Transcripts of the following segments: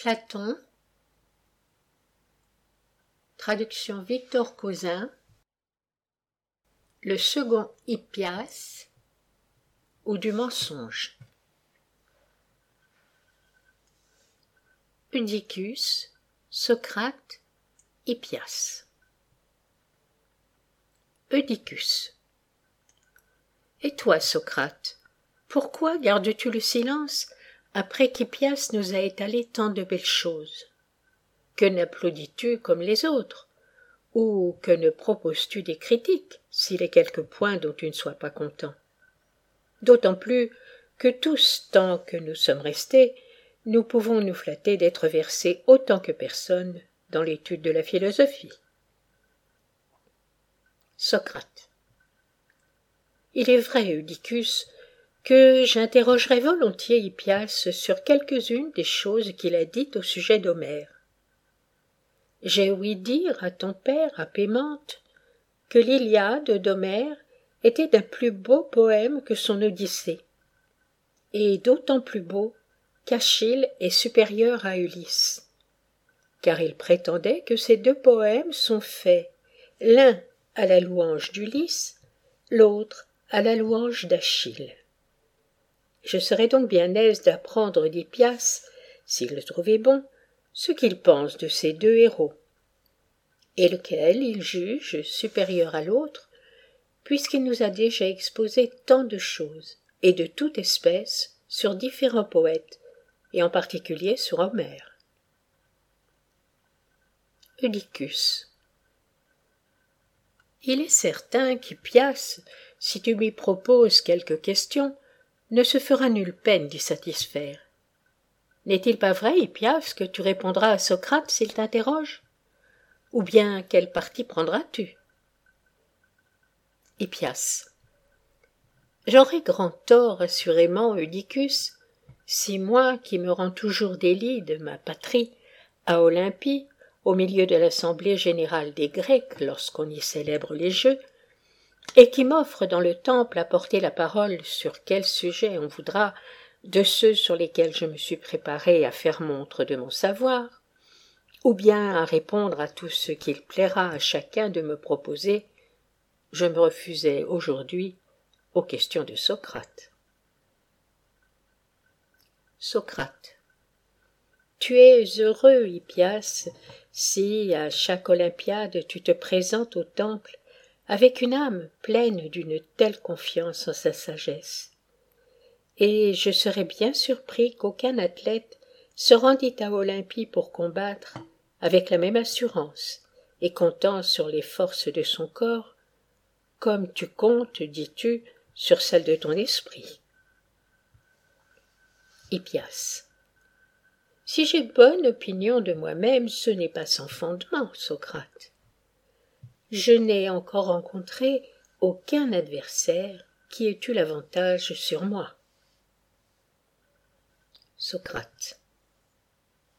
Platon. Traduction Victor Cousin. Le second Hippias. Ou du mensonge. Eudicus, Socrate, Hippias. Eudicus Et toi, Socrate, pourquoi gardes-tu le silence après qu'Hippias nous a étalé tant de belles choses Que n'applaudis-tu comme les autres? Ou que ne proposes-tu des critiques, s'il est quelque point dont tu ne sois pas content? D'autant plus que tous, tant que nous sommes restés, nous pouvons nous flatter d'être versés autant que personne dans l'étude de la philosophie. Socrate. Il est vrai, Eudicus, que j'interrogerai volontiers Hippias sur quelques-unes des choses qu'il a dites au sujet d'Homère. J'ai ouï dire à ton père, à Pémente, que l'Iliade d'Homère était d'un plus beau poème que son Odyssée, et d'autant plus beau qu'Achille est supérieur à Ulysse, car il prétendait que ces deux poèmes sont faits l'un à la louange d'Ulysse, l'autre à la louange d'Achille. Je serais donc bien aise d'apprendre d'Hippias, s'il le trouvait bon, ce qu'il pense de ces deux héros, et lequel il juge supérieur à l'autre, puisqu'il nous a déjà exposé tant de choses, et de toute espèce, sur différents poètes, et en particulier sur Homère. Eudicus Il est certain qu'Hippias, si tu lui proposes quelques questions, ne se fera nulle peine d'y satisfaire. N'est-il pas vrai, Hippias, que tu répondras à Socrate s'il t'interroge? Ou bien quel parti prendras-tu? Hippias. J'aurais grand tort, assurément, Eudicus, si moi, qui me rends toujours délit de ma patrie, à Olympie, au milieu de l'assemblée générale des Grecs lorsqu'on y célèbre les Jeux, et qui m'offre dans le temple à porter la parole sur quel sujet on voudra de ceux sur lesquels je me suis préparé à faire montre de mon savoir, ou bien à répondre à tout ce qu'il plaira à chacun de me proposer, je me refusais aujourd'hui aux questions de Socrate. Socrate. Tu es heureux, Hippias, si à chaque Olympiade tu te présentes au temple avec une âme pleine d'une telle confiance en sa sagesse. Et je serais bien surpris qu'aucun athlète se rendît à Olympie pour combattre avec la même assurance et comptant sur les forces de son corps, comme tu comptes, dis-tu, sur celles de ton esprit. Hippias. Si j'ai bonne opinion de moi-même, ce n'est pas sans fondement, Socrate je n'ai encore rencontré aucun adversaire qui ait eu l'avantage sur moi. Socrate.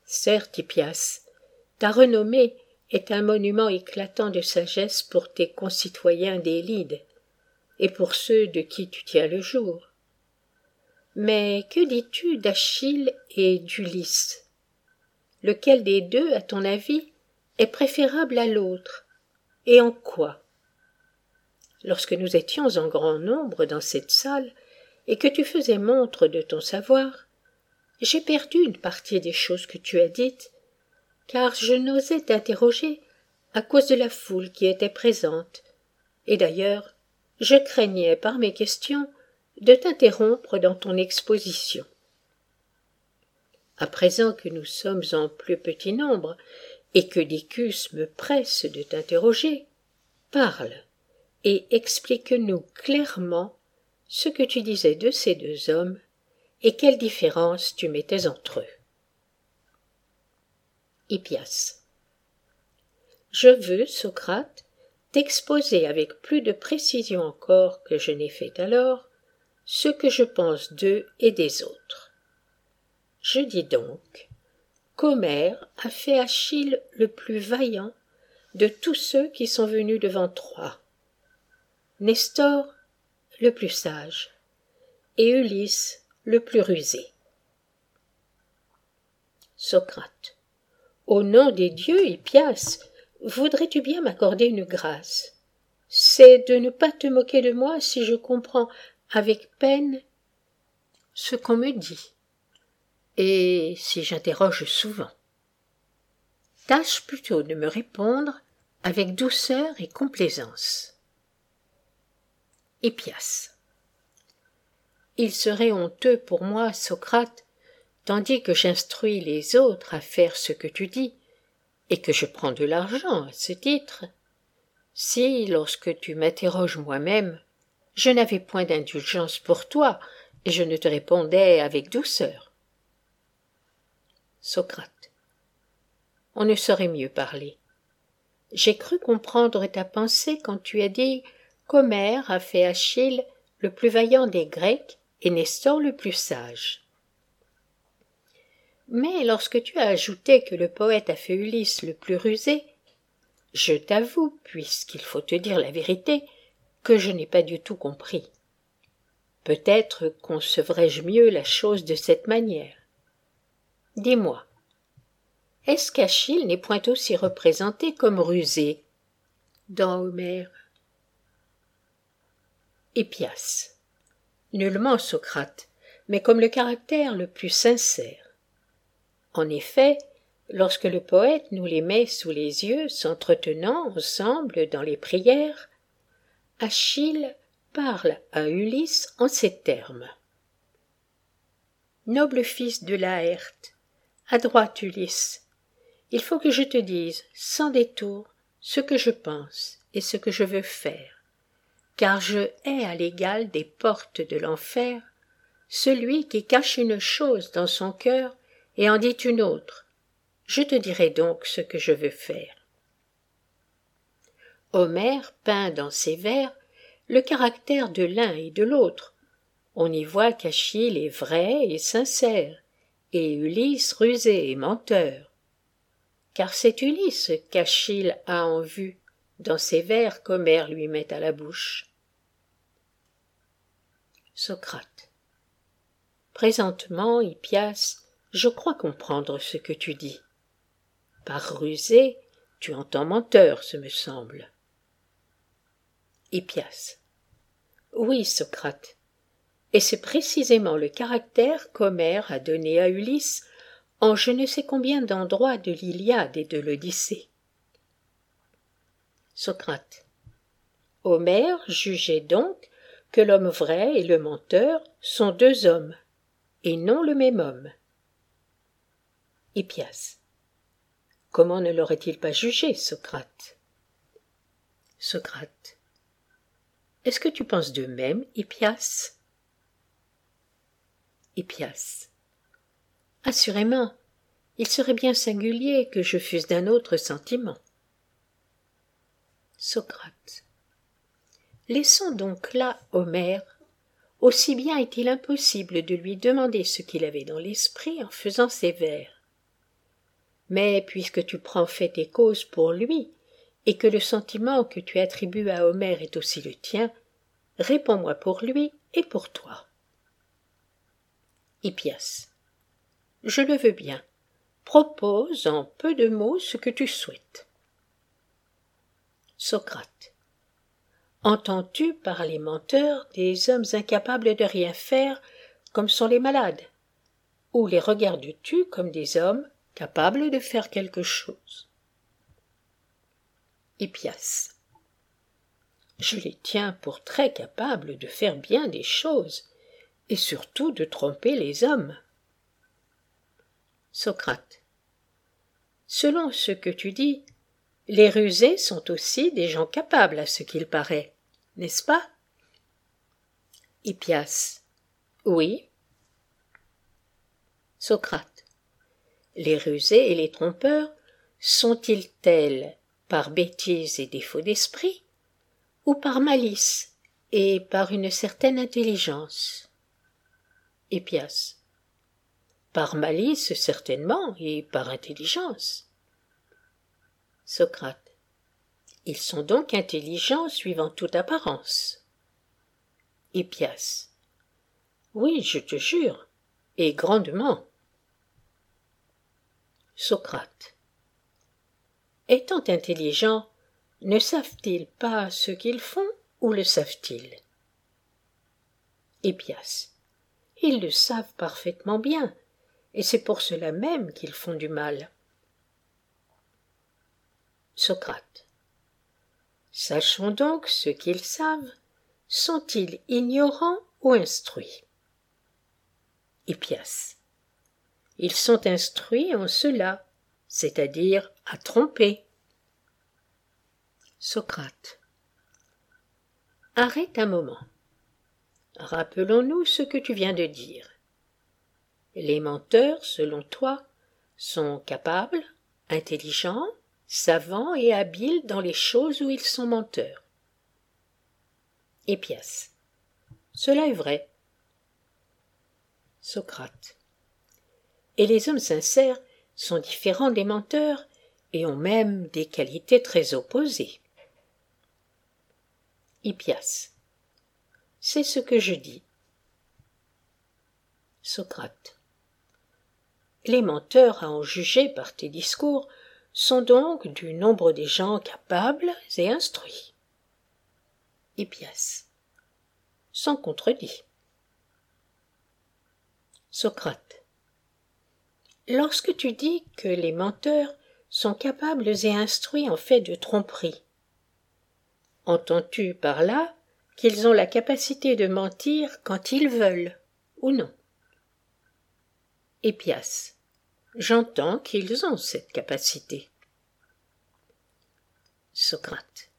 Certes, Hippias, ta renommée est un monument éclatant de sagesse pour tes concitoyens d'Élide et pour ceux de qui tu tiens le jour. Mais que dis-tu d'Achille et d'Ulysse? Lequel des deux, à ton avis, est préférable à l'autre? Et en quoi? Lorsque nous étions en grand nombre dans cette salle et que tu faisais montre de ton savoir j'ai perdu une partie des choses que tu as dites car je n'osais t'interroger à cause de la foule qui était présente. Et d'ailleurs je craignais par mes questions de t'interrompre dans ton exposition. À présent que nous sommes en plus petit nombre et que Dicus me presse de t'interroger, parle et explique-nous clairement ce que tu disais de ces deux hommes et quelle différence tu mettais entre eux. Hippias. Je veux, Socrate, t'exposer avec plus de précision encore que je n'ai fait alors ce que je pense d'eux et des autres. Je dis donc qu'Homère a fait Achille le plus vaillant de tous ceux qui sont venus devant Troie, Nestor le plus sage, et Ulysse le plus rusé. Socrate. Au nom des dieux, Hippias, voudrais-tu bien m'accorder une grâce? C'est de ne pas te moquer de moi si je comprends avec peine ce qu'on me dit, et si j'interroge souvent. Tâche plutôt de me répondre avec douceur et complaisance. Hippias. Il serait honteux pour moi, Socrate, tandis que j'instruis les autres à faire ce que tu dis, et que je prends de l'argent à ce titre, si, lorsque tu m'interroges moi-même, je n'avais point d'indulgence pour toi, et je ne te répondais avec douceur. Socrate. On ne saurait mieux parler. J'ai cru comprendre ta pensée quand tu as dit qu'Homère a fait Achille le plus vaillant des Grecs et Nestor le plus sage. Mais lorsque tu as ajouté que le poète a fait Ulysse le plus rusé, je t'avoue, puisqu'il faut te dire la vérité, que je n'ai pas du tout compris. Peut-être concevrais-je mieux la chose de cette manière. Dis-moi, est-ce qu'Achille n'est point aussi représenté comme rusé? Dans Homère Hippias. Nullement Socrate, mais comme le caractère le plus sincère. En effet, lorsque le poète nous les met sous les yeux s'entretenant ensemble dans les prières, Achille parle à Ulysse en ces termes. Noble fils de Laerte, à droite Ulysse, il faut que je te dise, sans détour, ce que je pense et ce que je veux faire, car je hais à l'égal des portes de l'enfer celui qui cache une chose dans son cœur et en dit une autre. Je te dirai donc ce que je veux faire. Homère peint dans ses vers le caractère de l'un et de l'autre. On y voit qu'Achille est vrai et sincère, et Ulysse rusé et menteur car c'est Ulysse qu'Achille a en vue dans ses vers qu'Homère lui met à la bouche. Socrate. Présentement, Hippias, je crois comprendre ce que tu dis. Par rusé, tu entends menteur, ce me semble. Hippias. Oui, Socrate. Et c'est précisément le caractère qu'Homère a donné à Ulysse en je ne sais combien d'endroits de l'Iliade et de l'Odyssée. Socrate. Homère jugeait donc que l'homme vrai et le menteur sont deux hommes, et non le même homme. Hippias. Comment ne l'aurait-il pas jugé, Socrate? Socrate. Est-ce que tu penses de même, Hippias? Hippias. Assurément, il serait bien singulier que je fusse d'un autre sentiment. Socrate. Laissons donc là Homère. Aussi bien est-il impossible de lui demander ce qu'il avait dans l'esprit en faisant ses vers. Mais puisque tu prends fait et cause pour lui, et que le sentiment que tu attribues à Homère est aussi le tien, réponds-moi pour lui et pour toi. Hippias. Je le veux bien. Propose en peu de mots ce que tu souhaites. Socrate. Entends-tu par les menteurs des hommes incapables de rien faire comme sont les malades? Ou les regardes-tu comme des hommes capables de faire quelque chose? Hippias. Je les tiens pour très capables de faire bien des choses, et surtout de tromper les hommes. Socrate. Selon ce que tu dis, les rusés sont aussi des gens capables à ce qu'il paraît, n'est-ce pas? Hippias. Oui. Socrate. Les rusés et les trompeurs sont-ils tels par bêtise et défaut d'esprit, ou par malice et par une certaine intelligence? Hippias par malice certainement et par intelligence. Socrate. Ils sont donc intelligents suivant toute apparence. Hippias. Oui, je te jure, et grandement. Socrate. Étant intelligents, ne savent-ils pas ce qu'ils font ou le savent-ils? Hippias. Ils le savent parfaitement bien, et c'est pour cela même qu'ils font du mal. Socrate. Sachons donc ce qu'ils savent. Sont-ils ignorants ou instruits? Hippias. Ils sont instruits en cela, c'est-à-dire à tromper. Socrate. Arrête un moment. Rappelons-nous ce que tu viens de dire. Les menteurs, selon toi, sont capables, intelligents, savants et habiles dans les choses où ils sont menteurs. Hippias. Cela est vrai. Socrate. Et les hommes sincères sont différents des menteurs et ont même des qualités très opposées. C'est ce que je dis. Socrate. Les menteurs, à en juger par tes discours, sont donc du nombre des gens capables et instruits. Hippias. Sans contredit. Socrate. Lorsque tu dis que les menteurs sont capables et instruits en fait de tromperie, entends-tu par là qu'ils ont la capacité de mentir quand ils veulent ou non Hippias. J'entends qu'ils ont cette capacité. Socrate.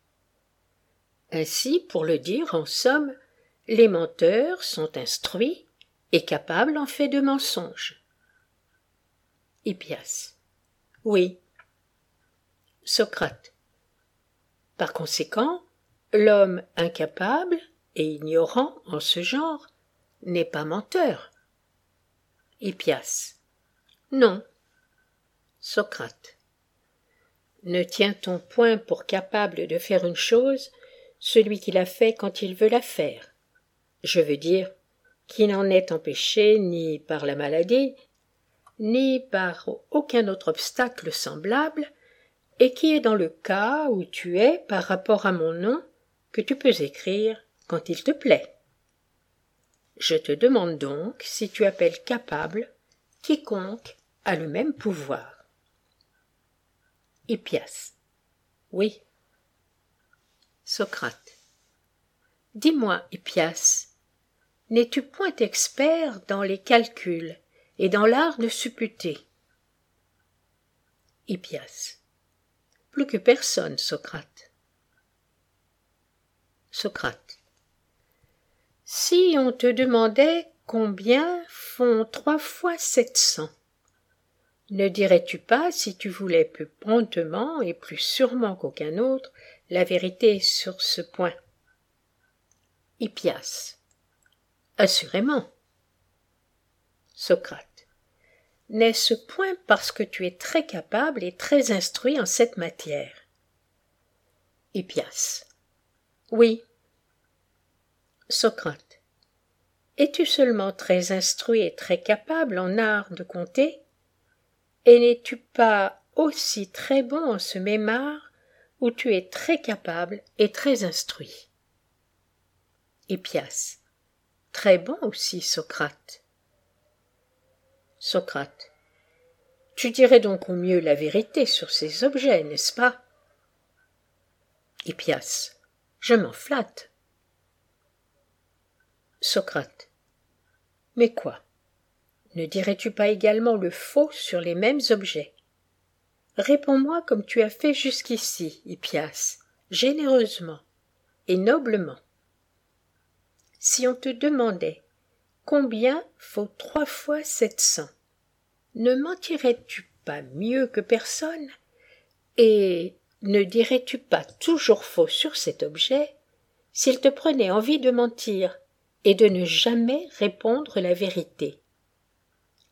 Ainsi, pour le dire en somme, les menteurs sont instruits et capables en fait de mensonges. Hippias. Oui. Socrate. Par conséquent, l'homme incapable et ignorant en ce genre n'est pas menteur. Hippias. Non. Socrate. Ne tient-on point pour capable de faire une chose celui qui la fait quand il veut la faire? Je veux dire, qui n'en est empêché ni par la maladie, ni par aucun autre obstacle semblable, et qui est dans le cas où tu es par rapport à mon nom, que tu peux écrire quand il te plaît. Je te demande donc si tu appelles capable quiconque a le même pouvoir. Hippias. Oui. Socrate. Dis-moi, Hippias, n'es-tu point expert dans les calculs et dans l'art de supputer? Hippias. Plus que personne, Socrate. Socrate. Si on te demandait combien font trois fois sept cents, ne dirais-tu pas, si tu voulais plus promptement et plus sûrement qu'aucun autre, la vérité sur ce point? Hippias. Assurément. Socrate. N'est-ce point parce que tu es très capable et très instruit en cette matière? Hippias. Oui. Socrate. Es-tu seulement très instruit et très capable en art de compter et n'es-tu pas aussi très bon en ce même art où tu es très capable et très instruit? Hippias. Très bon aussi, Socrate. Socrate. Tu dirais donc au mieux la vérité sur ces objets, n'est-ce pas? Hippias. Je m'en flatte. Socrate. Mais quoi? Ne dirais-tu pas également le faux sur les mêmes objets? Réponds-moi comme tu as fait jusqu'ici, Hippias, généreusement et noblement. Si on te demandait combien faut trois fois sept cents, ne mentirais-tu pas mieux que personne? Et ne dirais-tu pas toujours faux sur cet objet? S'il te prenait envie de mentir et de ne jamais répondre la vérité.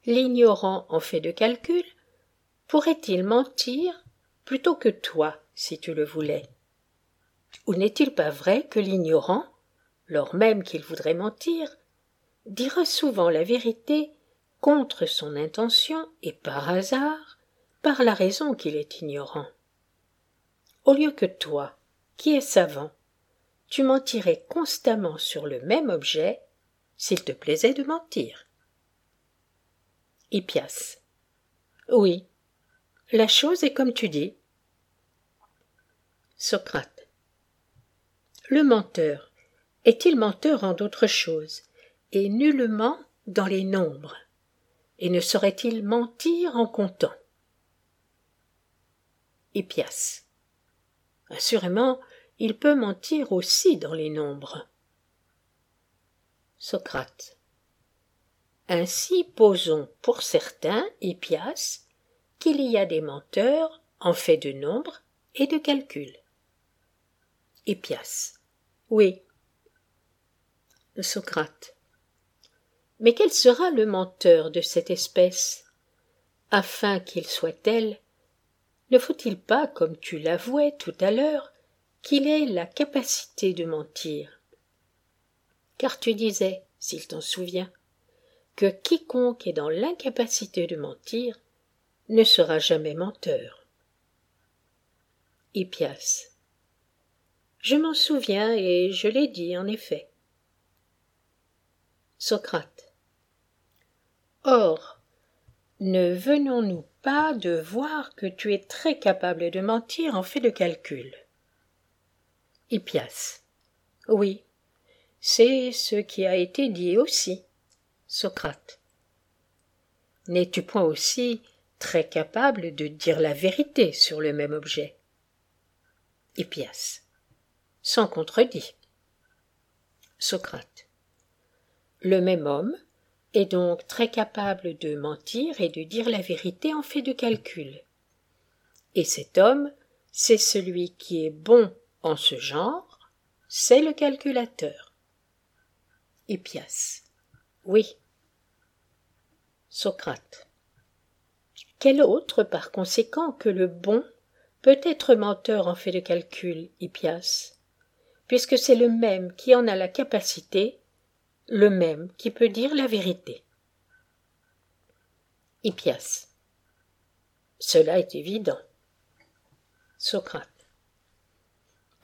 L'ignorant en fait de calcul. Pourrait-il mentir plutôt que toi si tu le voulais? Ou n'est-il pas vrai que l'ignorant, lors même qu'il voudrait mentir, dira souvent la vérité contre son intention et par hasard, par la raison qu'il est ignorant? Au lieu que toi, qui es savant, tu mentirais constamment sur le même objet, s'il te plaisait de mentir. Hippias. Oui, la chose est comme tu dis. Socrate. Le menteur est-il menteur en d'autres choses, et nullement dans les nombres, et ne saurait-il mentir en comptant? Hippias. Assurément, il peut mentir aussi dans les nombres. Socrate. Ainsi posons pour certains, Hippias, qu'il y a des menteurs en fait de nombre et de calcul. Hippias. Oui. Socrate. Mais quel sera le menteur de cette espèce Afin qu'il soit tel, ne faut-il pas, comme tu l'avouais tout à l'heure, qu'il ait la capacité de mentir? Car tu disais, s'il t'en souvient, que quiconque est dans l'incapacité de mentir ne sera jamais menteur. Hippias. Je m'en souviens et je l'ai dit en effet. Socrate. Or, ne venons-nous pas de voir que tu es très capable de mentir en fait de calcul Hippias. Oui, c'est ce qui a été dit aussi. Socrate. N'es-tu point aussi très capable de dire la vérité sur le même objet? Hippias. Sans contredit. Socrate. Le même homme est donc très capable de mentir et de dire la vérité en fait de calcul. Et cet homme, c'est celui qui est bon en ce genre, c'est le calculateur. Hippias. Oui. Socrate. Quel autre, par conséquent, que le bon peut être menteur en fait de calcul, Hippias, puisque c'est le même qui en a la capacité le même qui peut dire la vérité. Hippias. Cela est évident. Socrate.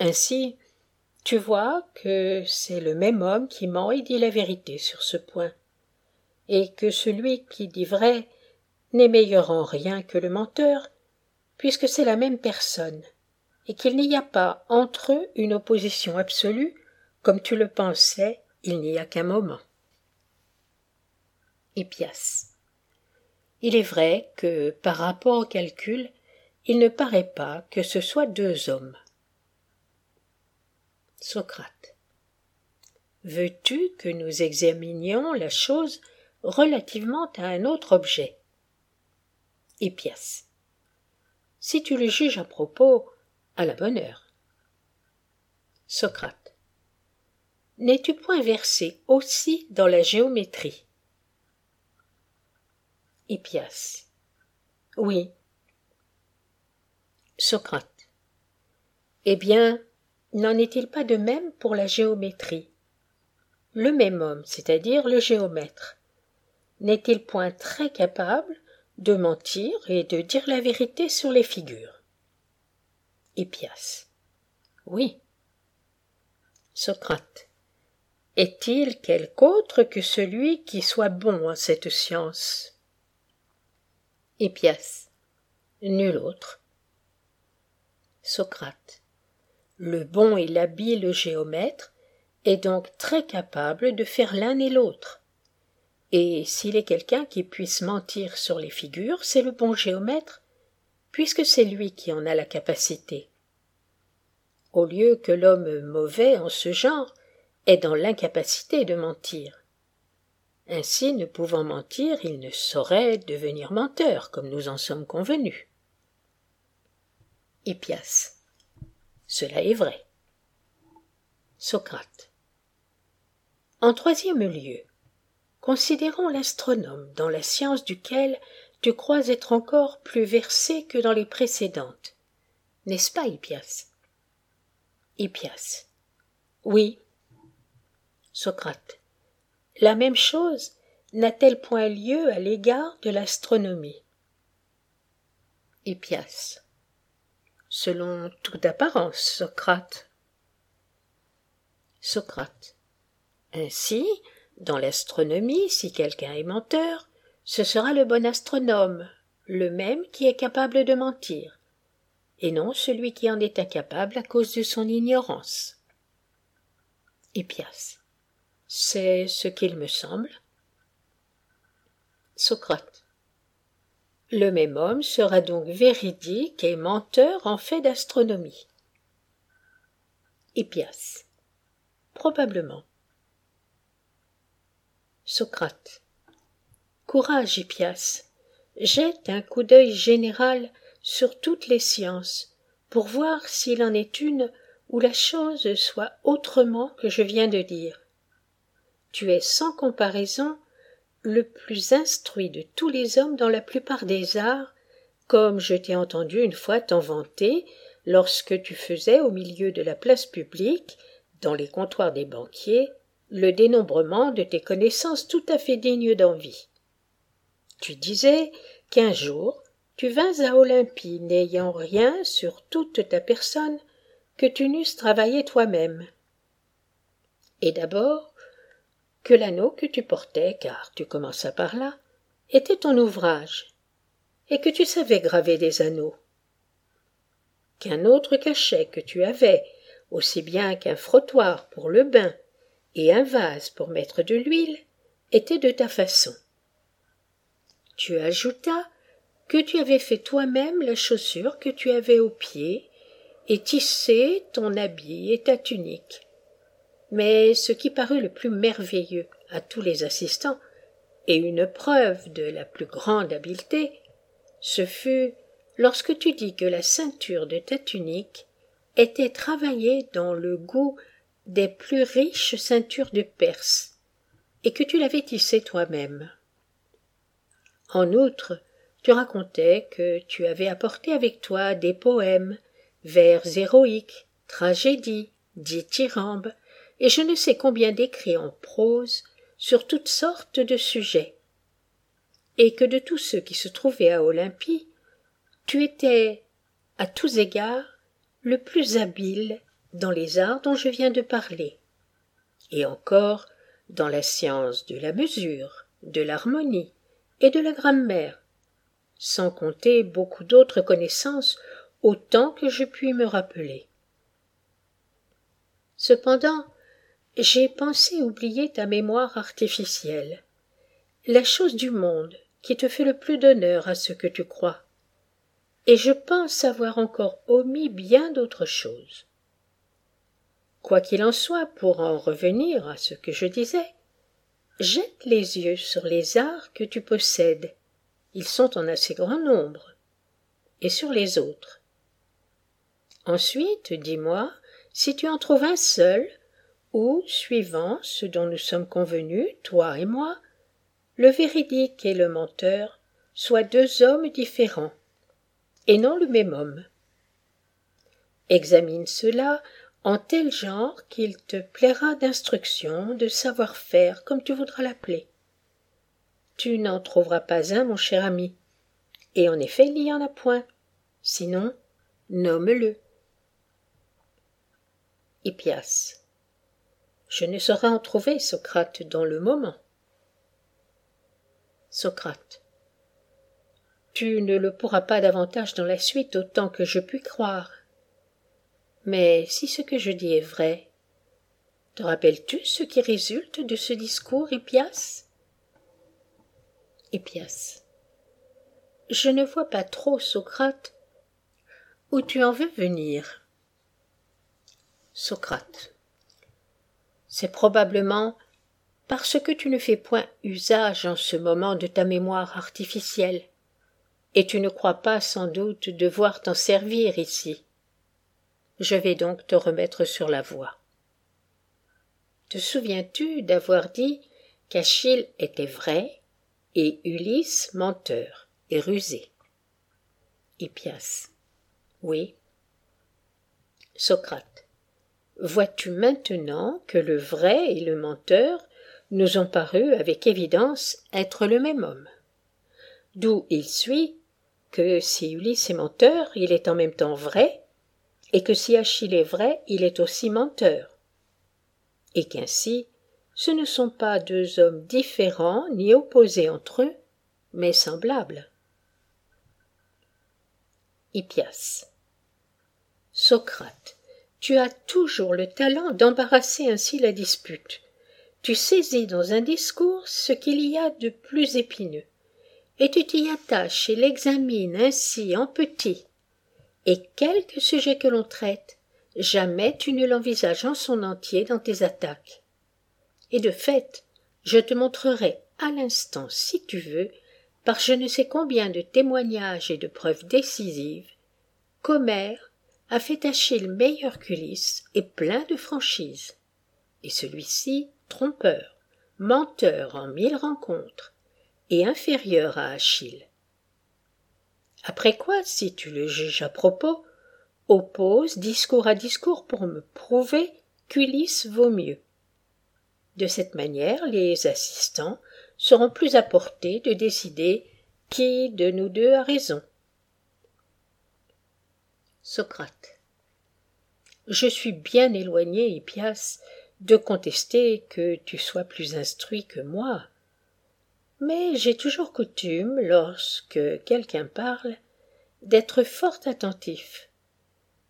Ainsi, tu vois que c'est le même homme qui ment et dit la vérité sur ce point, et que celui qui dit vrai n'est meilleur en rien que le menteur, puisque c'est la même personne, et qu'il n'y a pas entre eux une opposition absolue, comme tu le pensais il n'y a qu'un moment. Hippias. Il est vrai que, par rapport au calcul, il ne paraît pas que ce soit deux hommes. Socrate. Veux-tu que nous examinions la chose relativement à un autre objet? Hippias. Si tu le juges à propos, à la bonne heure. Socrate. N'es-tu point versé aussi dans la géométrie? Hippias. Oui. Socrate. Eh bien, n'en est-il pas de même pour la géométrie? Le même homme, c'est-à-dire le géomètre, n'est-il point très capable de mentir et de dire la vérité sur les figures? Hippias. Oui. Socrate. Est-il quelque autre que celui qui soit bon en cette science? Hippias. Nul autre. Socrate. Le bon et l'habile géomètre est donc très capable de faire l'un et l'autre. Et s'il est quelqu'un qui puisse mentir sur les figures, c'est le bon géomètre, puisque c'est lui qui en a la capacité. Au lieu que l'homme mauvais en ce genre est dans l'incapacité de mentir. Ainsi, ne pouvant mentir, il ne saurait devenir menteur, comme nous en sommes convenus. Hippias. Cela est vrai. Socrate. En troisième lieu, considérons l'astronome dans la science duquel tu crois être encore plus versé que dans les précédentes. N'est-ce pas, Hippias? Hippias. Oui, Socrate. La même chose n'a-t-elle point lieu à l'égard de l'astronomie? Hippias. Selon toute apparence, Socrate. Socrate. Ainsi, dans l'astronomie, si quelqu'un est menteur, ce sera le bon astronome, le même qui est capable de mentir, et non celui qui en est incapable à cause de son ignorance. Hippias. C'est ce qu'il me semble. Socrate. Le même homme sera donc véridique et menteur en fait d'astronomie. Hippias. Probablement. Socrate. Courage, Hippias. Jette un coup d'œil général sur toutes les sciences, pour voir s'il en est une où la chose soit autrement que je viens de dire. Tu es sans comparaison le plus instruit de tous les hommes dans la plupart des arts, comme je t'ai entendu une fois t'en vanter lorsque tu faisais au milieu de la place publique, dans les comptoirs des banquiers, le dénombrement de tes connaissances tout à fait dignes d'envie. Tu disais qu'un jour tu vins à Olympie n'ayant rien sur toute ta personne que tu n'eusses travaillé toi-même. Et d'abord, que l'anneau que tu portais, car tu commenças par là, était ton ouvrage, et que tu savais graver des anneaux. Qu'un autre cachet que tu avais, aussi bien qu'un frottoir pour le bain et un vase pour mettre de l'huile, était de ta façon. Tu ajoutas que tu avais fait toi-même la chaussure que tu avais au pied et tissé ton habit et ta tunique. Mais ce qui parut le plus merveilleux à tous les assistants, et une preuve de la plus grande habileté, ce fut lorsque tu dis que la ceinture de ta tunique était travaillée dans le goût des plus riches ceintures de Perse, et que tu l'avais tissée toi-même. En outre, tu racontais que tu avais apporté avec toi des poèmes, vers héroïques, tragédies, dithyrambes, et je ne sais combien d'écrits en prose sur toutes sortes de sujets. Et que de tous ceux qui se trouvaient à Olympie, tu étais, à tous égards, le plus habile dans les arts dont je viens de parler, et encore dans la science de la mesure, de l'harmonie et de la grammaire, sans compter beaucoup d'autres connaissances autant que je puis me rappeler. Cependant, j'ai pensé oublier ta mémoire artificielle, la chose du monde qui te fait le plus d'honneur à ce que tu crois, et je pense avoir encore omis bien d'autres choses. Quoi qu'il en soit, pour en revenir à ce que je disais, jette les yeux sur les arts que tu possèdes, ils sont en assez grand nombre, et sur les autres. Ensuite, dis-moi si tu en trouves un seul, suivant ce dont nous sommes convenus, toi et moi, le véridique et le menteur soient deux hommes différents, et non le même homme. Examine cela en tel genre qu'il te plaira d'instruction, de savoir-faire, comme tu voudras l'appeler. Tu n'en trouveras pas un, mon cher ami. Et en effet, il n'y en a point. Sinon, nomme-le. Hippias. Je ne saurais en trouver, Socrate, dans le moment. Socrate. Tu ne le pourras pas davantage dans la suite autant que je puis croire. Mais si ce que je dis est vrai, te rappelles-tu ce qui résulte de ce discours, Hippias? Hippias. Je ne vois pas trop, Socrate, où tu en veux venir. Socrate. C'est probablement parce que tu ne fais point usage en ce moment de ta mémoire artificielle, et tu ne crois pas sans doute devoir t'en servir ici. Je vais donc te remettre sur la voie. Te souviens-tu d'avoir dit qu'Achille était vrai et Ulysse menteur et rusé? Hippias. Oui. Socrate. Vois-tu maintenant que le vrai et le menteur nous ont paru avec évidence être le même homme? D'où il suit que si Ulysse est menteur, il est en même temps vrai, et que si Achille est vrai, il est aussi menteur, et qu'ainsi ce ne sont pas deux hommes différents ni opposés entre eux, mais semblables. Hippias. Socrate, tu as toujours le talent d'embarrasser ainsi la dispute. Tu saisis dans un discours ce qu'il y a de plus épineux, et tu t'y attaches et l'examines ainsi en petit. Et quelque sujet que l'on traite, jamais tu ne l'envisages en son entier dans tes attaques. Et de fait, je te montrerai à l'instant, si tu veux, par je ne sais combien de témoignages et de preuves décisives, qu'Homère a fait Achille meilleur qu'Ulysse et plein de franchise. Et celui-ci trompeur, menteur en mille rencontres, et inférieur à Achille. Après quoi, si tu le juges à propos, oppose discours à discours pour me prouver qu'Ulysse vaut mieux. De cette manière, les assistants seront plus à portée de décider qui de nous deux a raison. Socrate. Je suis bien éloigné, Hippias, de contester que tu sois plus instruit que moi. Mais j'ai toujours coutume, lorsque quelqu'un parle, d'être fort attentif,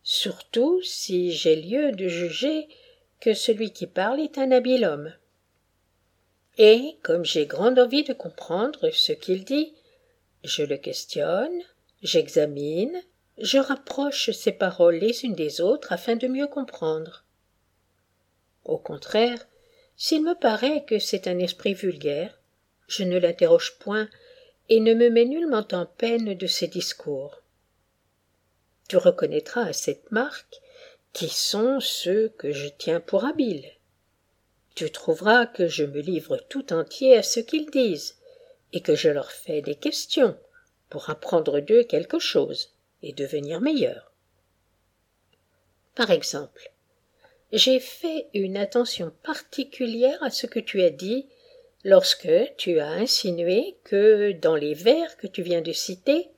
surtout si j'ai lieu de juger que celui qui parle est un habile homme. Et comme j'ai grande envie de comprendre ce qu'il dit, je le questionne, j'examine, je rapproche ses paroles les unes des autres afin de mieux comprendre. Au contraire, s'il me paraît que c'est un esprit vulgaire, je ne l'interroge point et ne me mets nullement en peine de ses discours. Tu reconnaîtras à cette marque qui sont ceux que je tiens pour habiles. Tu trouveras que je me livre tout entier à ce qu'ils disent, et que je leur fais des questions pour apprendre d'eux quelque chose devenir meilleur. Par exemple, j'ai fait une attention particulière à ce que tu as dit lorsque tu as insinué que dans les vers que tu viens de citer,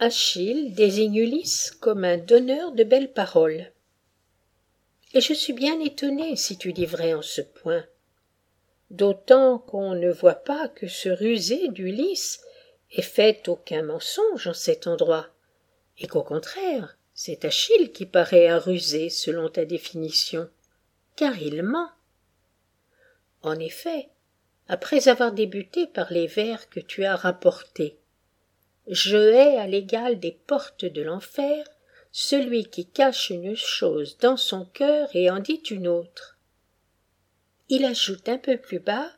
Achille désigne Ulysse comme un donneur de belles paroles. Et je suis bien étonné si tu dis vrai en ce point. D'autant qu'on ne voit pas que ce rusé d'Ulysse ait fait aucun mensonge en cet endroit, et qu'au contraire, c'est Achille qui paraît un rusé selon ta définition, car il ment. En effet, après avoir débuté par les vers que tu as rapportés, je hais à l'égal des portes de l'enfer celui qui cache une chose dans son cœur et en dit une autre. Il ajoute un peu plus bas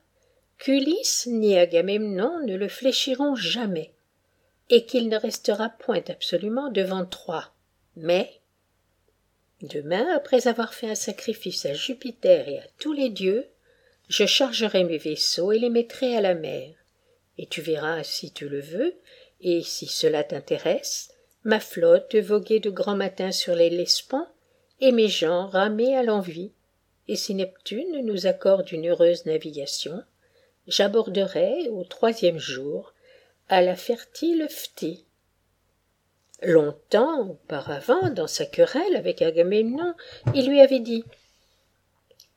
qu'Ulysse ni Agamemnon ne le fléchiront jamais, et qu'il ne restera point absolument devant Troie. Mais, demain, après avoir fait un sacrifice à Jupiter et à tous les dieux, je chargerai mes vaisseaux et les mettrai à la mer, et tu verras, si tu le veux, et si cela t'intéresse, ma flotte voguer de grand matin sur les Lespans, et mes gens ramer à l'envie, et si Neptune nous accorde une heureuse navigation, j'aborderai au troisième jour à la fertile Phthie. Longtemps auparavant, dans sa querelle avec Agamemnon, il lui avait dit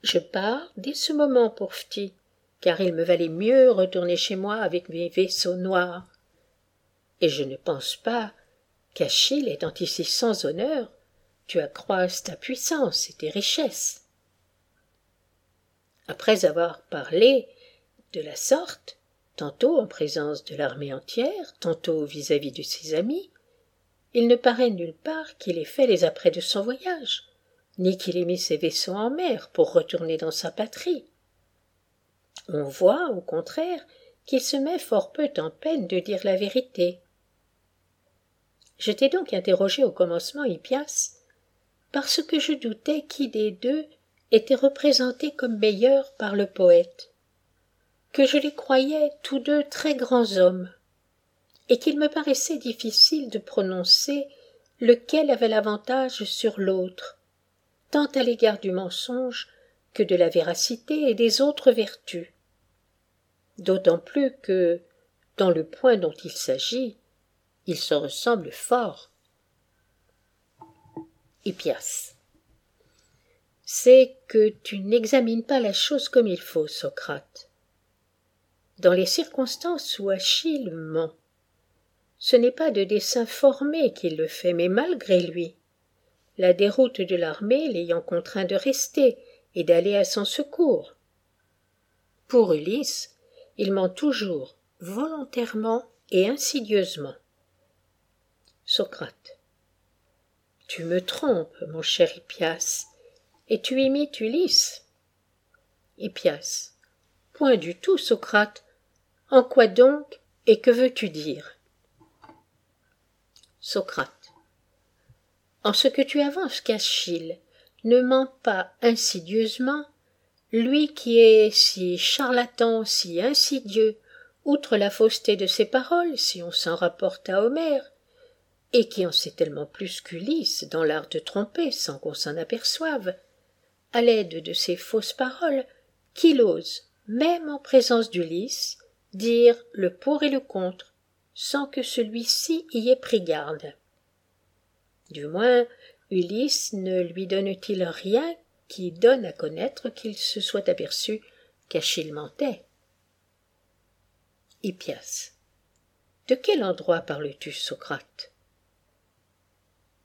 Je pars dès ce moment pour Phthie, car il me valait mieux retourner chez moi avec mes vaisseaux noirs. Et je ne pense pas qu'Achille étant ici sans honneur, tu accroisses ta puissance et tes richesses. Après avoir parlé de la sorte, tantôt en présence de l'armée entière, tantôt vis-à-vis de ses amis, il ne paraît nulle part qu'il ait fait les apprêts de son voyage, ni qu'il ait mis ses vaisseaux en mer pour retourner dans sa patrie. On voit, au contraire, qu'il se met fort peu en peine de dire la vérité, je t'ai donc interrogé au commencement, Hippias, parce que je doutais qui des deux était représenté comme meilleur par le poète, que je les croyais tous deux très grands hommes, et qu'il me paraissait difficile de prononcer lequel avait l'avantage sur l'autre, tant à l'égard du mensonge que de la véracité et des autres vertus. D'autant plus que, dans le point dont il s'agit, Ils se ressemblent fort. Hippias. C'est que tu n'examines pas la chose comme il faut, Socrate. Dans les circonstances où Achille ment, ce n'est pas de dessein formé qu'il le fait, mais malgré lui. La déroute de l'armée l'ayant contraint de rester et d'aller à son secours. Pour Ulysse, il ment toujours, volontairement et insidieusement. Socrate. Tu me trompes, mon cher Hippias, et tu imites Ulysse. Hippias. Point du tout, Socrate. En quoi donc et que veux-tu dire? Socrate. En ce que tu avances qu'Achille ne ment pas insidieusement, lui qui est si charlatan, si insidieux, outre la fausseté de ses paroles, si on s'en rapporte à Homère, et qui en sait tellement plus qu'Ulysse dans l'art de tromper sans qu'on s'en aperçoive, à l'aide de ses fausses paroles, qu'il ose, même en présence d'Ulysse, dire le pour et le contre, sans que celui-ci y ait pris garde. Du moins, Ulysse ne lui donne-t-il rien qui donne à connaître qu'il se soit aperçu qu'Achille mentait. Hippias. De quel endroit parles-tu, Socrate?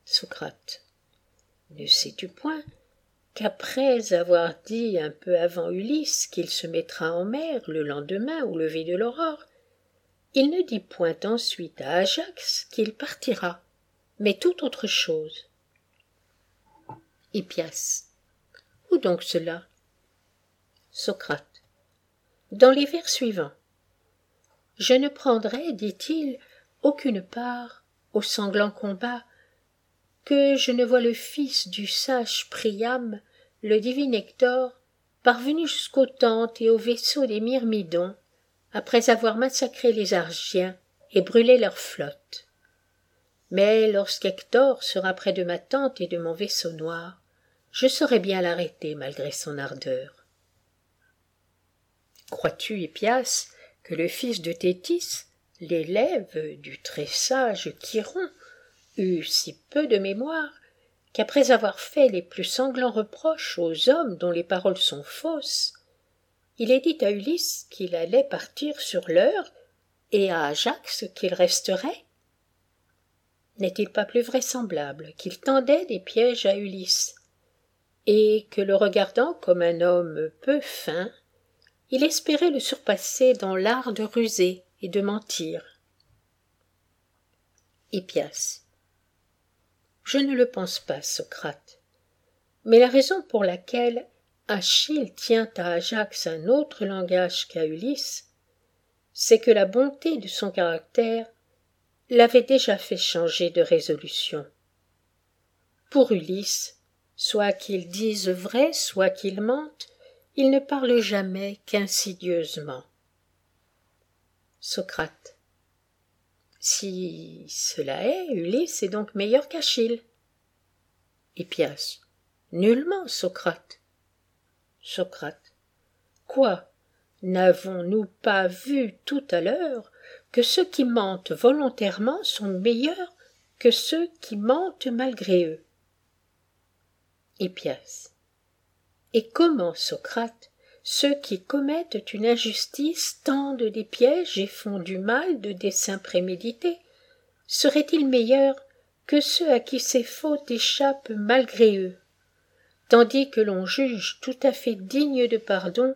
Socrate. Ne sais-tu point qu'après avoir dit un peu avant Ulysse qu'il se mettra en mer le lendemain au lever de l'aurore, il ne dit point ensuite à Ajax qu'il partira, mais tout autre chose. Hippias. Où donc cela? Socrate. Dans les vers suivants. Je ne prendrai, dit-il, aucune part au sanglant combat que je ne vois le fils du sage Priam, le divin Hector, parvenu jusqu'aux tentes et au vaisseau des Myrmidons, après avoir massacré les Argiens et brûlé leur flotte. Mais lorsqu'Hector sera près de ma tente et de mon vaisseau noir, je saurai bien l'arrêter malgré son ardeur. Crois-tu, Hippias, que le fils de Thétis, l'élève du très sage Chiron, eut si peu de mémoire qu'après avoir fait les plus sanglants reproches aux hommes dont les paroles sont fausses, il est dit à Ulysse qu'il allait partir sur l'heure et à Ajax qu'il resterait. N'est-il pas plus vraisemblable qu'il tendait des pièges à Ulysse et que le regardant comme un homme peu fin, il espérait le surpasser dans l'art de ruser et de mentir? Je ne le pense pas, Socrate. Mais la raison pour laquelle Achille tient à Ajax un autre langage qu'à Ulysse, c'est que la bonté de son caractère l'avait déjà fait changer de résolution. Pour Ulysse, soit qu'il dise vrai, soit qu'il mente, il ne parle jamais qu'insidieusement. Socrate. Si cela est, Ulysse est donc meilleur qu'Achille. Hippias. Nullement, Socrate. Socrate. Quoi? N'avons-nous pas vu tout à l'heure que ceux qui mentent volontairement sont meilleurs que ceux qui mentent malgré eux? Hippias. Et comment, Socrate, ceux qui commettent une injustice tendent des pièges et font du mal de desseins prémédités. Seraient-ils meilleurs que ceux à qui ces fautes échappent malgré eux? Tandis que l'on juge tout à fait digne de pardon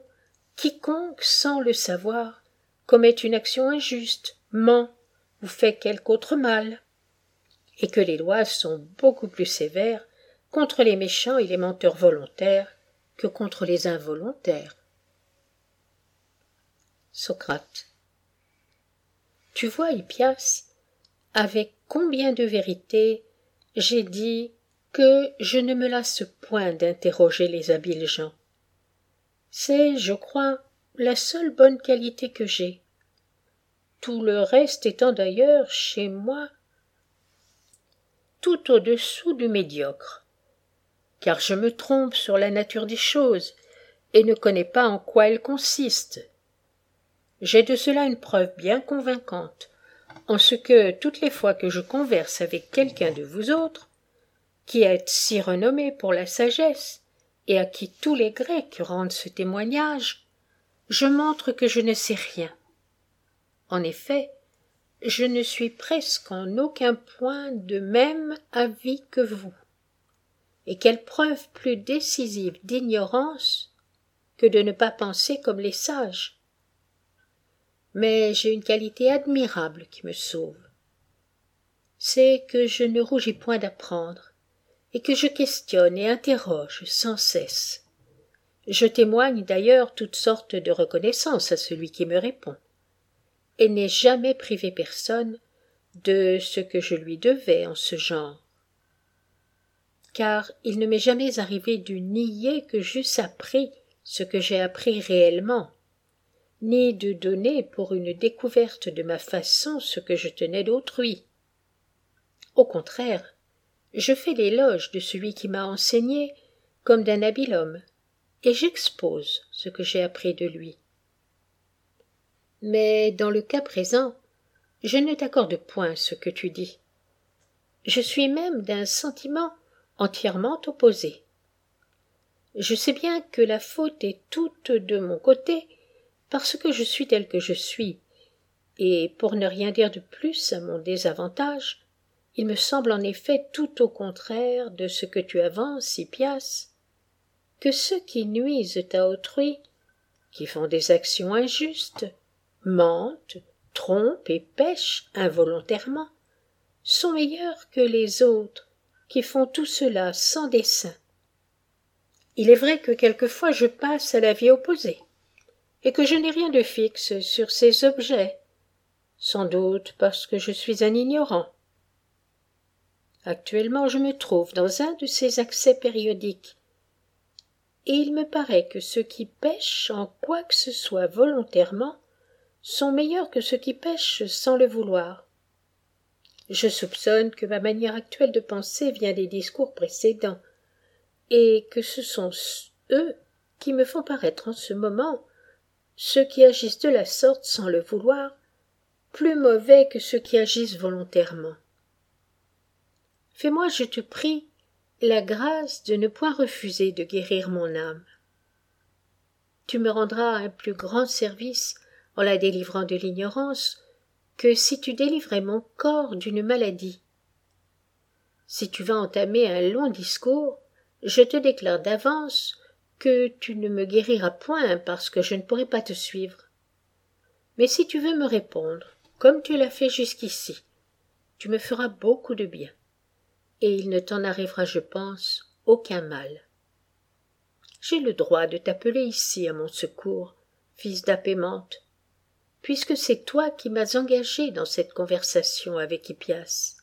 quiconque sans le savoir commet une action injuste ment ou fait quelque autre mal. Et que les lois sont beaucoup plus sévères contre les méchants et les menteurs volontaires que contre les involontaires Socrate. Tu vois, Hippias, avec combien de vérité j'ai dit que je ne me lasse point d'interroger les habiles gens. C'est, je crois, la seule bonne qualité que j'ai. Tout le reste étant d'ailleurs chez moi tout au-dessous du médiocre. Car je me trompe sur la nature des choses et ne connais pas en quoi elles consistent. J'ai de cela une preuve bien convaincante en ce que toutes les fois que je converse avec quelqu'un de vous autres, qui êtes si renommé pour la sagesse, et à qui tous les Grecs rendent ce témoignage, je montre que je ne sais rien. En effet, je ne suis presque en aucun point de même avis que vous. Et quelle preuve plus décisive d'ignorance que de ne pas penser comme les sages. Mais j'ai une qualité admirable qui me sauve. C'est que je ne rougis point d'apprendre, et que je questionne et interroge sans cesse. Je témoigne d'ailleurs toutes sortes de reconnaissance à celui qui me répond et n'ai jamais privé personne de ce que je lui devais en ce genre. Car il ne m'est jamais arrivé de nier que j'eusse appris ce que j'ai appris réellement, ni de donner pour une découverte de ma façon ce que je tenais d'autrui. Au contraire, je fais l'éloge de celui qui m'a enseigné comme d'un habile homme, et j'expose ce que j'ai appris de lui. Mais dans le cas présent, je ne t'accorde point ce que tu dis. Je suis même d'un sentiment entièrement opposé. Je sais bien que la faute est toute de mon côté, parce que je suis tel que je suis, et pour ne rien dire de plus à mon désavantage, il me semble en effet tout au contraire de ce que tu avances, Hippias, que ceux qui nuisent à autrui, qui font des actions injustes, mentent, trompent et pêchent involontairement, sont meilleurs que les autres qui font tout cela sans dessein. Il est vrai que quelquefois je passe à la vie opposée, et que je n'ai rien de fixe sur ces objets, sans doute parce que je suis un ignorant. Actuellement je me trouve dans un de ces accès périodiques, et il me paraît que ceux qui pêchent en quoi que ce soit volontairement sont meilleurs que ceux qui pêchent sans le vouloir. Je soupçonne que ma manière actuelle de penser vient des discours précédents, et que ce sont eux qui me font paraître en ce moment, ceux qui agissent de la sorte sans le vouloir, plus mauvais que ceux qui agissent volontairement. Fais-moi, je te prie, la grâce de ne point refuser de guérir mon âme. Tu me rendras un plus grand service en la délivrant de l'ignorance, que si tu délivrais mon corps d'une maladie. Si tu vas entamer un long discours, je te déclare d'avance que tu ne me guériras point parce que je ne pourrai pas te suivre. Mais si tu veux me répondre, comme tu l'as fait jusqu'ici, tu me feras beaucoup de bien, et il ne t'en arrivera, je pense, aucun mal. J'ai le droit de t'appeler ici à mon secours, fils d'Apémente, puisque c'est toi qui m'as engagé dans cette conversation avec Hippias.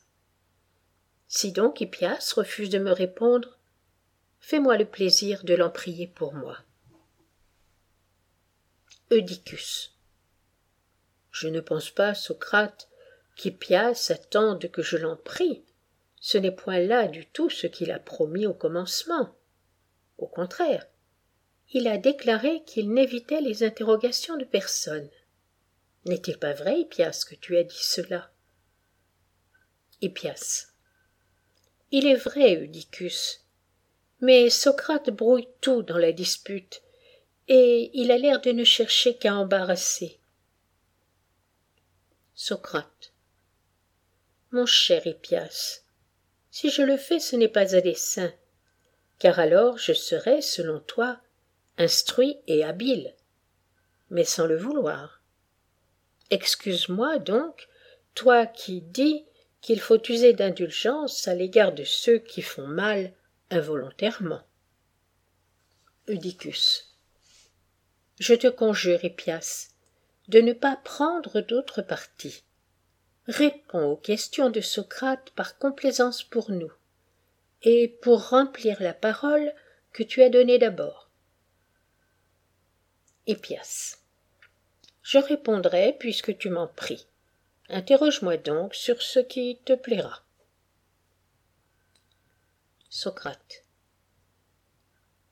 Si donc Hippias refuse de me répondre, fais-moi le plaisir de l'en prier pour moi. Eudicus. Je ne pense pas, Socrate, qu'Hippias attende que je l'en prie. Ce n'est point là du tout ce qu'il a promis au commencement. Au contraire, il a déclaré qu'il n'évitait les interrogations de personne. N'est-il pas vrai, Hippias, que tu as dit cela? Hippias. Il est vrai, Eudicus. Mais Socrate brouille tout dans la dispute, et il a l'air de ne chercher qu'à embarrasser. Socrate. Mon cher Hippias, si je le fais, ce n'est pas à dessein, car alors je serais, selon toi, instruit et habile, mais sans le vouloir. Excuse-moi donc, toi qui dis qu'il faut user d'indulgence à l'égard de ceux qui font mal involontairement. Eudicus. Je te conjure, Hippias, de ne pas prendre d'autre parti. Réponds aux questions de Socrate par complaisance pour nous, et pour remplir la parole que tu as donnée d'abord. Hippias. Je répondrai puisque tu m'en pries. Interroge-moi donc sur ce qui te plaira. Socrate.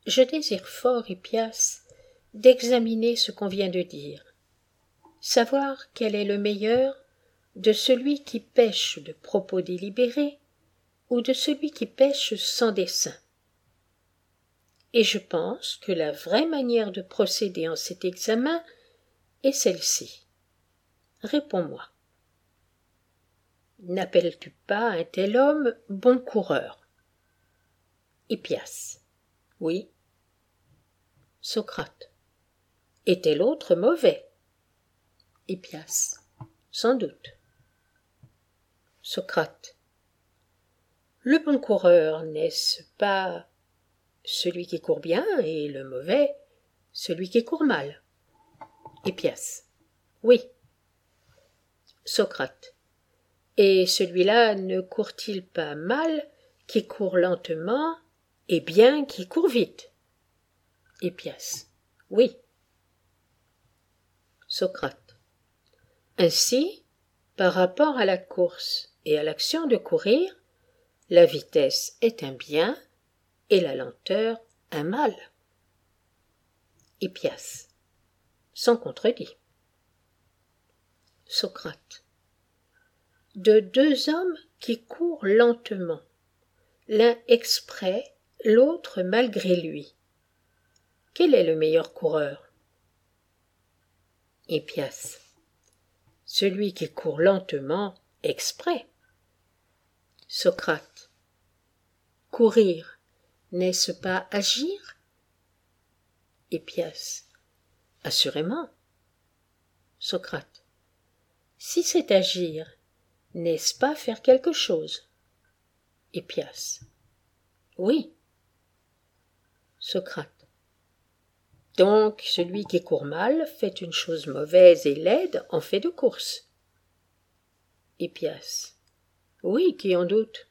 Je désire fort, Hippias, d'examiner ce qu'on vient de dire, savoir quel est le meilleur de celui qui pêche de propos délibérés ou de celui qui pêche sans dessein. Et je pense que la vraie manière de procéder en cet examen est celle-ci. Réponds-moi. N'appelles-tu pas un tel homme bon coureur? Hippias. Oui. Socrate. Et tel autre mauvais? Hippias. Sans doute. Socrate. Le bon coureur n'est-ce pas celui qui court bien et le mauvais celui qui court mal? Hippias. Oui. Socrate. Et celui-là ne court-il pas mal qui court lentement et bien qui court vite Hippias. Oui. Socrate. Ainsi, par rapport à la course et à l'action de courir, la vitesse est un bien et la lenteur un mal. Hippias. Sans contredit. Socrate. De deux hommes qui courent lentement, l'un exprès, l'autre malgré lui. Quel est le meilleur coureur? Hippias. Celui qui court lentement exprès. Socrate. Courir, n'est-ce pas agir? Hippias. Assurément. Socrate. Si c'est agir, n'est-ce pas faire quelque chose? Hippias. Oui. Socrate. Donc celui qui court mal fait une chose mauvaise et laide en fait de course. Hippias. Oui, qui en doute?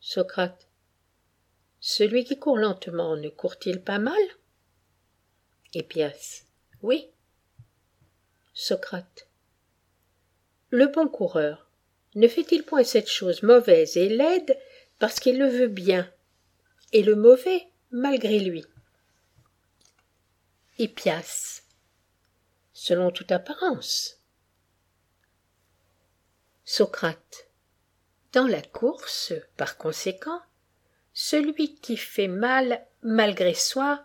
Socrate. Celui qui court lentement ne court-il pas mal? Hippias. Oui. Socrate. Le bon coureur ne fait-il point cette chose mauvaise et laide parce qu'il le veut bien, et le mauvais malgré lui Hippias. Selon toute apparence. Socrate. Dans la course, par conséquent, celui qui fait mal malgré soi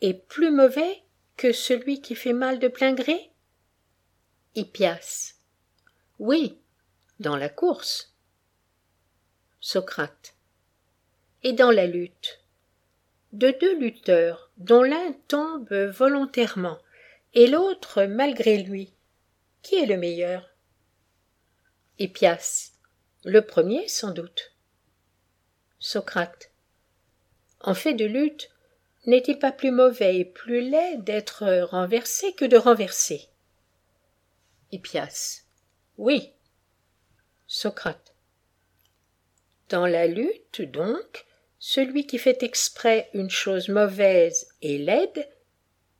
est plus mauvais que celui qui fait mal de plein gré? Hippias. Oui, dans la course. Socrate. Et dans la lutte De deux lutteurs, dont l'un tombe volontairement et l'autre malgré lui, qui est le meilleur? Hippias. Le premier, sans doute. Socrate. En fait de lutte, n'est-il pas plus mauvais et plus laid d'être renversé que de renverser? Hippias. Oui. Socrate. Dans la lutte, donc, celui qui fait exprès une chose mauvaise et laide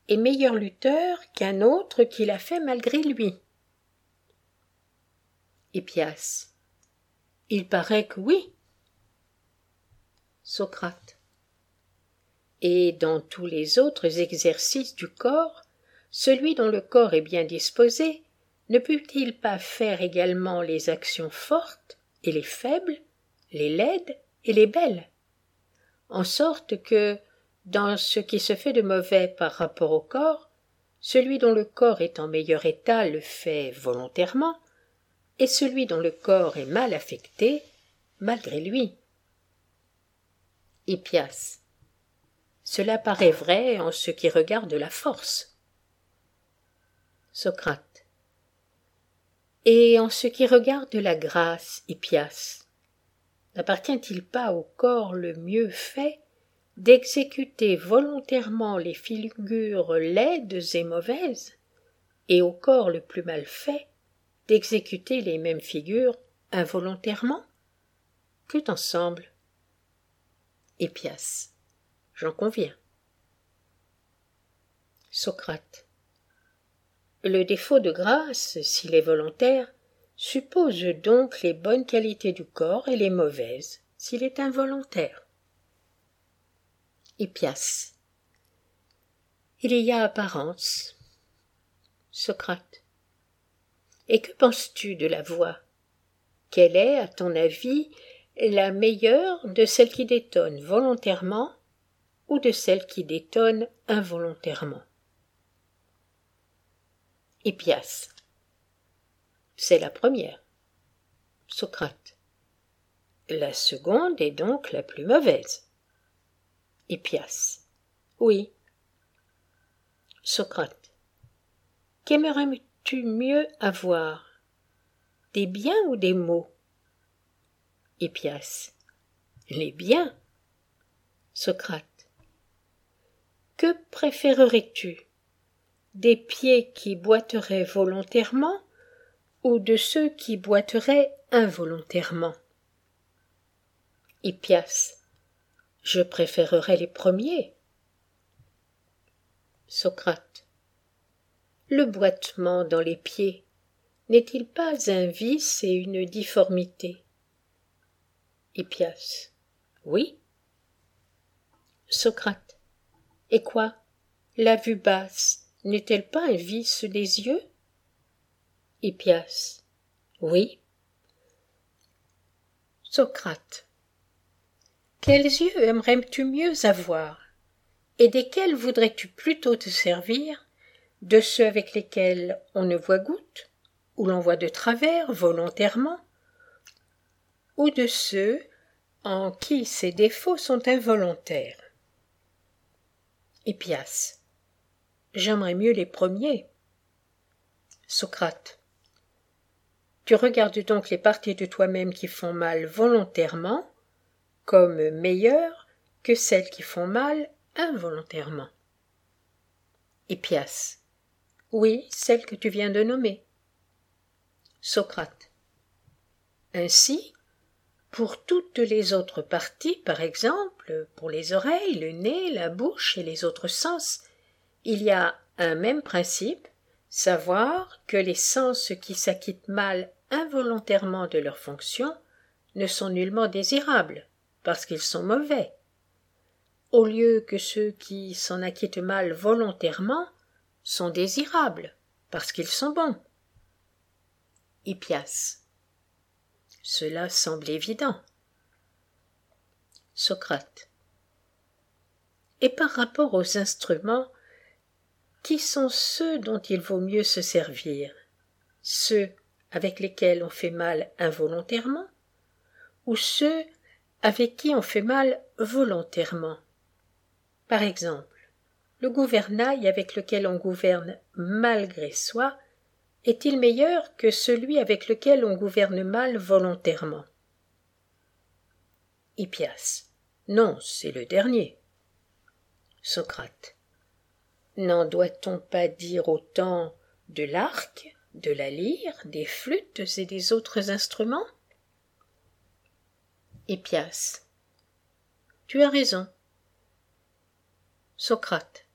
est meilleur lutteur qu'un autre qui l'a fait malgré lui. Hippias. Il paraît que oui. Socrate. Et dans tous les autres exercices du corps, celui dont le corps est bien disposé ne peut-il pas faire également les actions fortes et les faibles, les laides et les belles? En sorte que, dans ce qui se fait de mauvais par rapport au corps, celui dont le corps est en meilleur état le fait volontairement, et celui dont le corps est mal affecté, malgré lui. Hippias. Cela paraît vrai en ce qui regarde la force. Socrate. Et en ce qui regarde la grâce, Hippias, n'appartient-il pas au corps le mieux fait d'exécuter volontairement les figures laides et mauvaises, et au corps le plus mal fait d'exécuter les mêmes figures involontairement? Que t'en semble Hippias. J'en conviens. Socrate. Le défaut de grâce, s'il est volontaire, suppose donc les bonnes qualités du corps et les mauvaises, s'il est involontaire. Hippias. Il y a apparence. Socrate. Et que penses-tu de la voix? Quelle est, à ton avis, la meilleure de celles qui détonnent volontairement ou de celles qui détonnent involontairement? Hippias. C'est la première. Socrate. La seconde est donc la plus mauvaise. Hippias. Oui. Socrate. Qu'aimerais-tu mieux avoir? Des biens ou des maux? Hippias. Les biens. Socrate. Que préférerais-tu? Des pieds qui boiteraient volontairement ou de ceux qui boiteraient involontairement Hippias. Je préférerais les premiers. Socrate. Le boitement dans les pieds n'est-il pas un vice et une difformité? Hippias. Oui. Socrate. Et quoi? La vue basse n'est-elle pas un vice des yeux? Hippias. Oui. Socrate. Quels yeux aimerais-tu mieux avoir Et desquels voudrais-tu plutôt te servir De ceux avec lesquels on ne voit goutte, ou l'on voit de travers volontairement, ou de ceux en qui ces défauts sont involontaires? Hippias. J'aimerais mieux les premiers. Socrate. Tu regardes donc les parties de toi-même qui font mal volontairement comme meilleures que celles qui font mal involontairement. Hippias. Oui, celles que tu viens de nommer. Socrate. Ainsi, pour toutes les autres parties, par exemple, pour les oreilles, le nez, la bouche et les autres sens, il y a un même principe, savoir que les sens qui s'acquittent mal involontairement de leurs fonctions ne sont nullement désirables, parce qu'ils sont mauvais, au lieu que ceux qui s'en acquittent mal volontairement sont désirables, parce qu'ils sont bons. Hippias. Cela semble évident. Socrate. Et par rapport aux instruments, qui sont ceux dont il vaut mieux se servir? Ceux avec lesquels on fait mal involontairement ou ceux avec qui on fait mal volontairement Par exemple, le gouvernail avec lequel on gouverne malgré soi est-il meilleur que celui avec lequel on gouverne mal volontairement? Hippias. Non, c'est le dernier. Socrate. N'en doit-on pas dire autant de l'arc, de la lyre, des flûtes et des autres instruments? Hippias. Tu as raison. Socrate.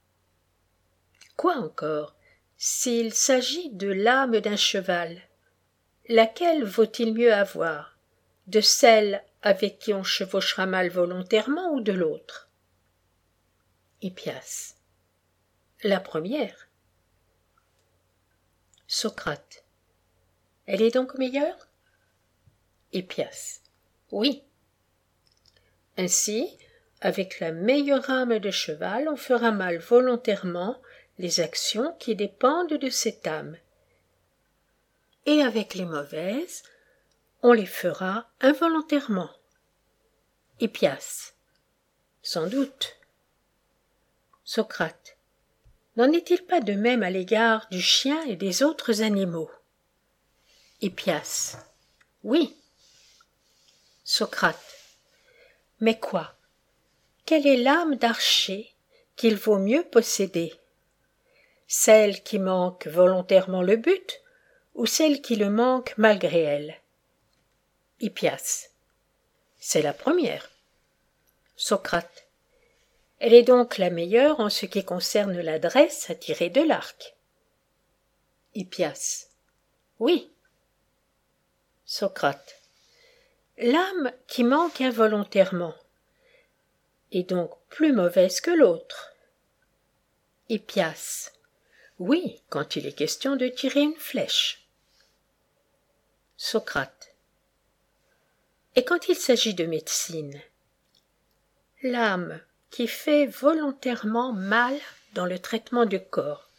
Quoi encore? S'il s'agit de l'âme d'un cheval, laquelle vaut-il mieux avoir? De celle avec qui on chevauchera mal volontairement ou de l'autre? Hippias. La première. Socrate. Elle est donc meilleure? Hippias. Oui. Ainsi, avec la meilleure âme de cheval, on fera mal volontairement les actions qui dépendent de cette âme. Et avec les mauvaises, on les fera involontairement. Hippias. Sans doute. Socrate. N'en est-il pas de même à l'égard du chien et des autres animaux? Hippias. Oui. Socrate. Mais quoi? Quelle est l'âme d'archer qu'il vaut mieux posséder? Celle qui manque volontairement le but ou celle qui le manque malgré elle? Hippias. C'est la première. Socrate. Elle est donc la meilleure en ce qui concerne l'adresse à tirer de l'arc. Hippias. Oui. Socrate. L'âme qui manque involontairement est donc plus mauvaise que l'autre. Hippias. Oui, quand il est question de tirer une flèche. Socrate. Et quand il s'agit de médecine, l'âme qui fait volontairement mal dans le traitement du corps,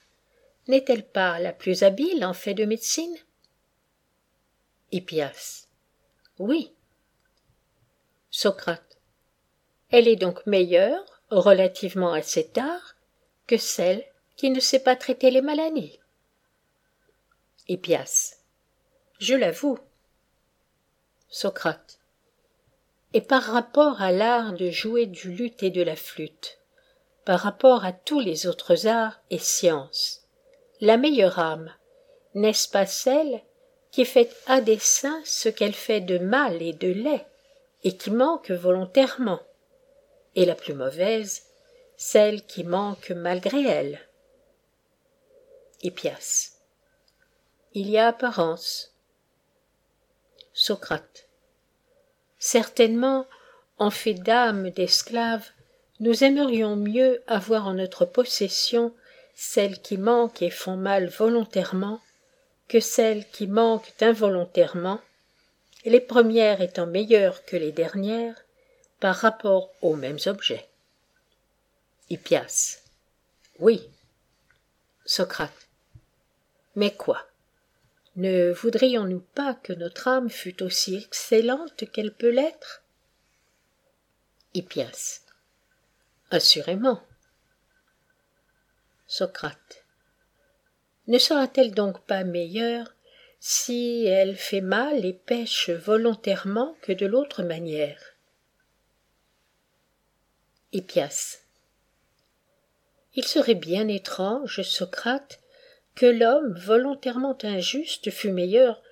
n'est-elle pas la plus habile en fait de médecine? Hippias. Oui. Socrate. Elle est donc meilleure, relativement à cet art, que celle qui ne sait pas traiter les maladies. Hippias. Je l'avoue. Socrate. Et par rapport à l'art de jouer du luth et de la flûte, par rapport à tous les autres arts et sciences, la meilleure âme, n'est-ce pas celle qui fait à dessein ce qu'elle fait de mal et de laid, et qui manque volontairement, et la plus mauvaise, celle qui manque malgré elle? Hippias. Il y a apparence. Socrate. Certainement, en fait d'âme d'esclave, nous aimerions mieux avoir en notre possession celles qui manquent et font mal volontairement que celles qui manquent involontairement, les premières étant meilleures que les dernières par rapport aux mêmes objets. Hippias. Oui. Socrate. Mais quoi? Ne voudrions-nous pas que notre âme fût aussi excellente qu'elle peut l'être? Hippias. Assurément. Socrate. Ne sera-t-elle donc pas meilleure si elle fait mal et pêche volontairement que de l'autre manière? Hippias. Il serait bien étrange, Socrate, que l'homme volontairement injuste fût meilleur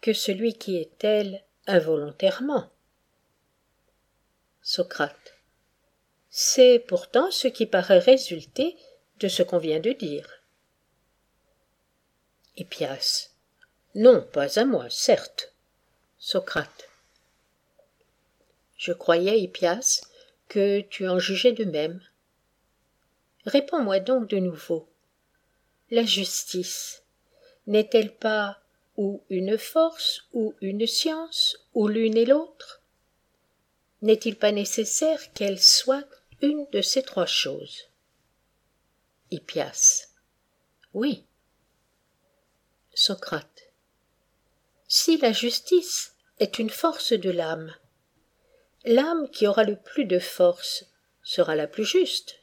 que celui qui est tel involontairement. Socrate. C'est pourtant ce qui paraît résulter de ce qu'on vient de dire. Hippias. Non, pas à moi, certes. Socrate. Je croyais, Hippias, que tu en jugeais de même. Réponds-moi donc de nouveau. La justice n'est-elle pas ou une force ou une science ou l'une et l'autre? N'est-il pas nécessaire qu'elle soit une de ces trois choses? Hippias. Oui. Socrate. Si la justice est une force de l'âme, l'âme qui aura le plus de force sera la plus juste,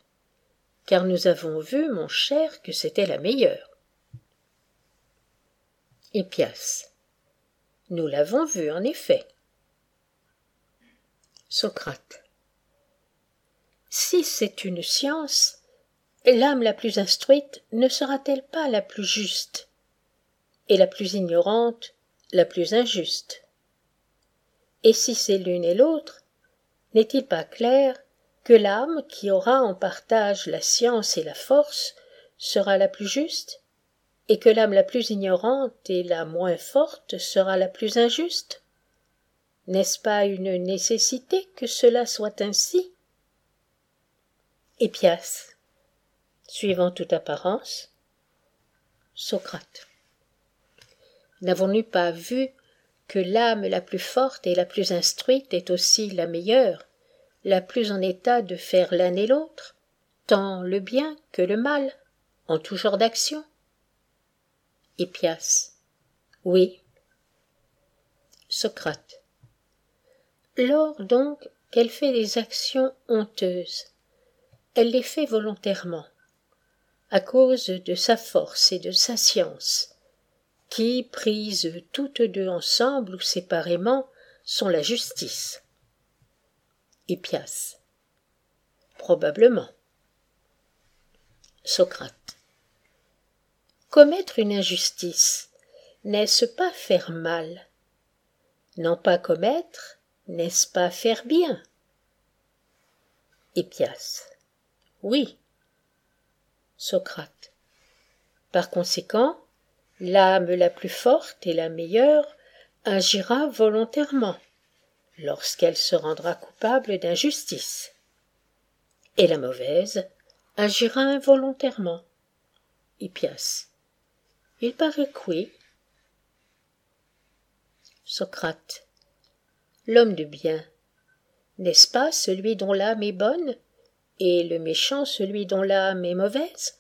car nous avons vu, mon cher, que c'était la meilleure. Hippias. Nous l'avons vu, en effet. Socrate. Si c'est une science, l'âme la plus instruite ne sera-t-elle pas la plus juste et la plus ignorante la plus injuste? Et si c'est l'une et l'autre n'est-il pas clair que l'âme qui aura en partage la science et la force sera la plus juste et que l'âme la plus ignorante et la moins forte sera la plus injuste? N'est-ce pas une nécessité que cela soit ainsi? Hippias suivant toute apparence Socrate. N'avons-nous pas vu que l'âme la plus forte et la plus instruite est aussi la meilleure, la plus en état de faire l'un et l'autre, tant le bien que le mal, en tout genre d'action Hippias. Oui. Socrate. Lors donc qu'elle fait des actions honteuses, elle les fait volontairement à cause de sa force et de sa science, qui, prises toutes deux ensemble ou séparément, sont la justice. Hippias. Probablement. Socrate. Commettre une injustice, n'est-ce pas faire mal? N'en pas commettre, n'est-ce pas faire bien? Hippias. Oui, Socrate. Par conséquent, l'âme la plus forte et la meilleure agira volontairement lorsqu'elle se rendra coupable d'injustice, et la mauvaise agira involontairement. Hippias. Il paraît que oui. Socrate. L'homme de bien, n'est-ce pas celui dont l'âme est bonne, et le méchant celui dont l'âme est mauvaise?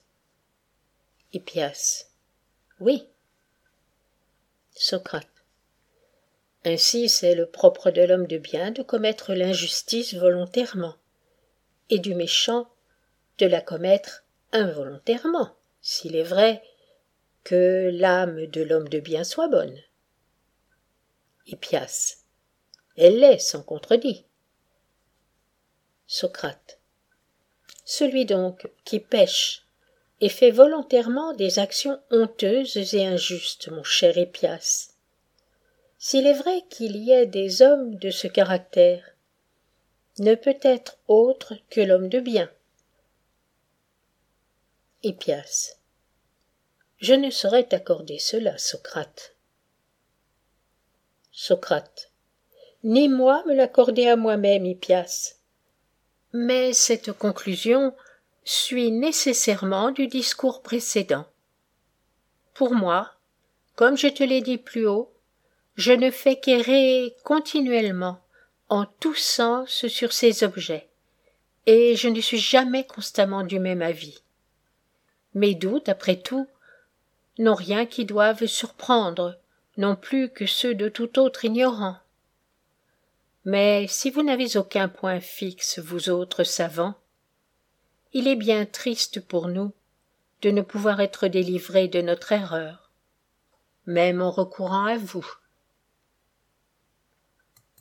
Hippias. Oui. Socrate. Ainsi c'est le propre de l'homme de bien de commettre l'injustice volontairement, et du méchant de la commettre involontairement, s'il est vrai que l'âme de l'homme de bien soit bonne. Hippias. Elle l'est sans contredit. Socrate. Celui donc qui pêche et fait volontairement des actions honteuses et injustes, mon cher Hippias. S'il est vrai qu'il y ait des hommes de ce caractère, ne peut être autre que l'homme de bien. Hippias. Je ne saurais t'accorder cela, Socrate. Socrate. Ni moi me l'accorder à moi-même, Hippias. Mais cette conclusion suit nécessairement du discours précédent. Pour moi, comme je te l'ai dit plus haut, je ne fais qu'errer continuellement, en tous sens, sur ces objets, et je ne suis jamais constamment du même avis. Mes doutes, après tout, n'ont rien qui doive surprendre, non plus que ceux de tout autre ignorant. Mais si vous n'avez aucun point fixe, vous autres savants, il est bien triste pour nous de ne pouvoir être délivrés de notre erreur, même en recourant à vous.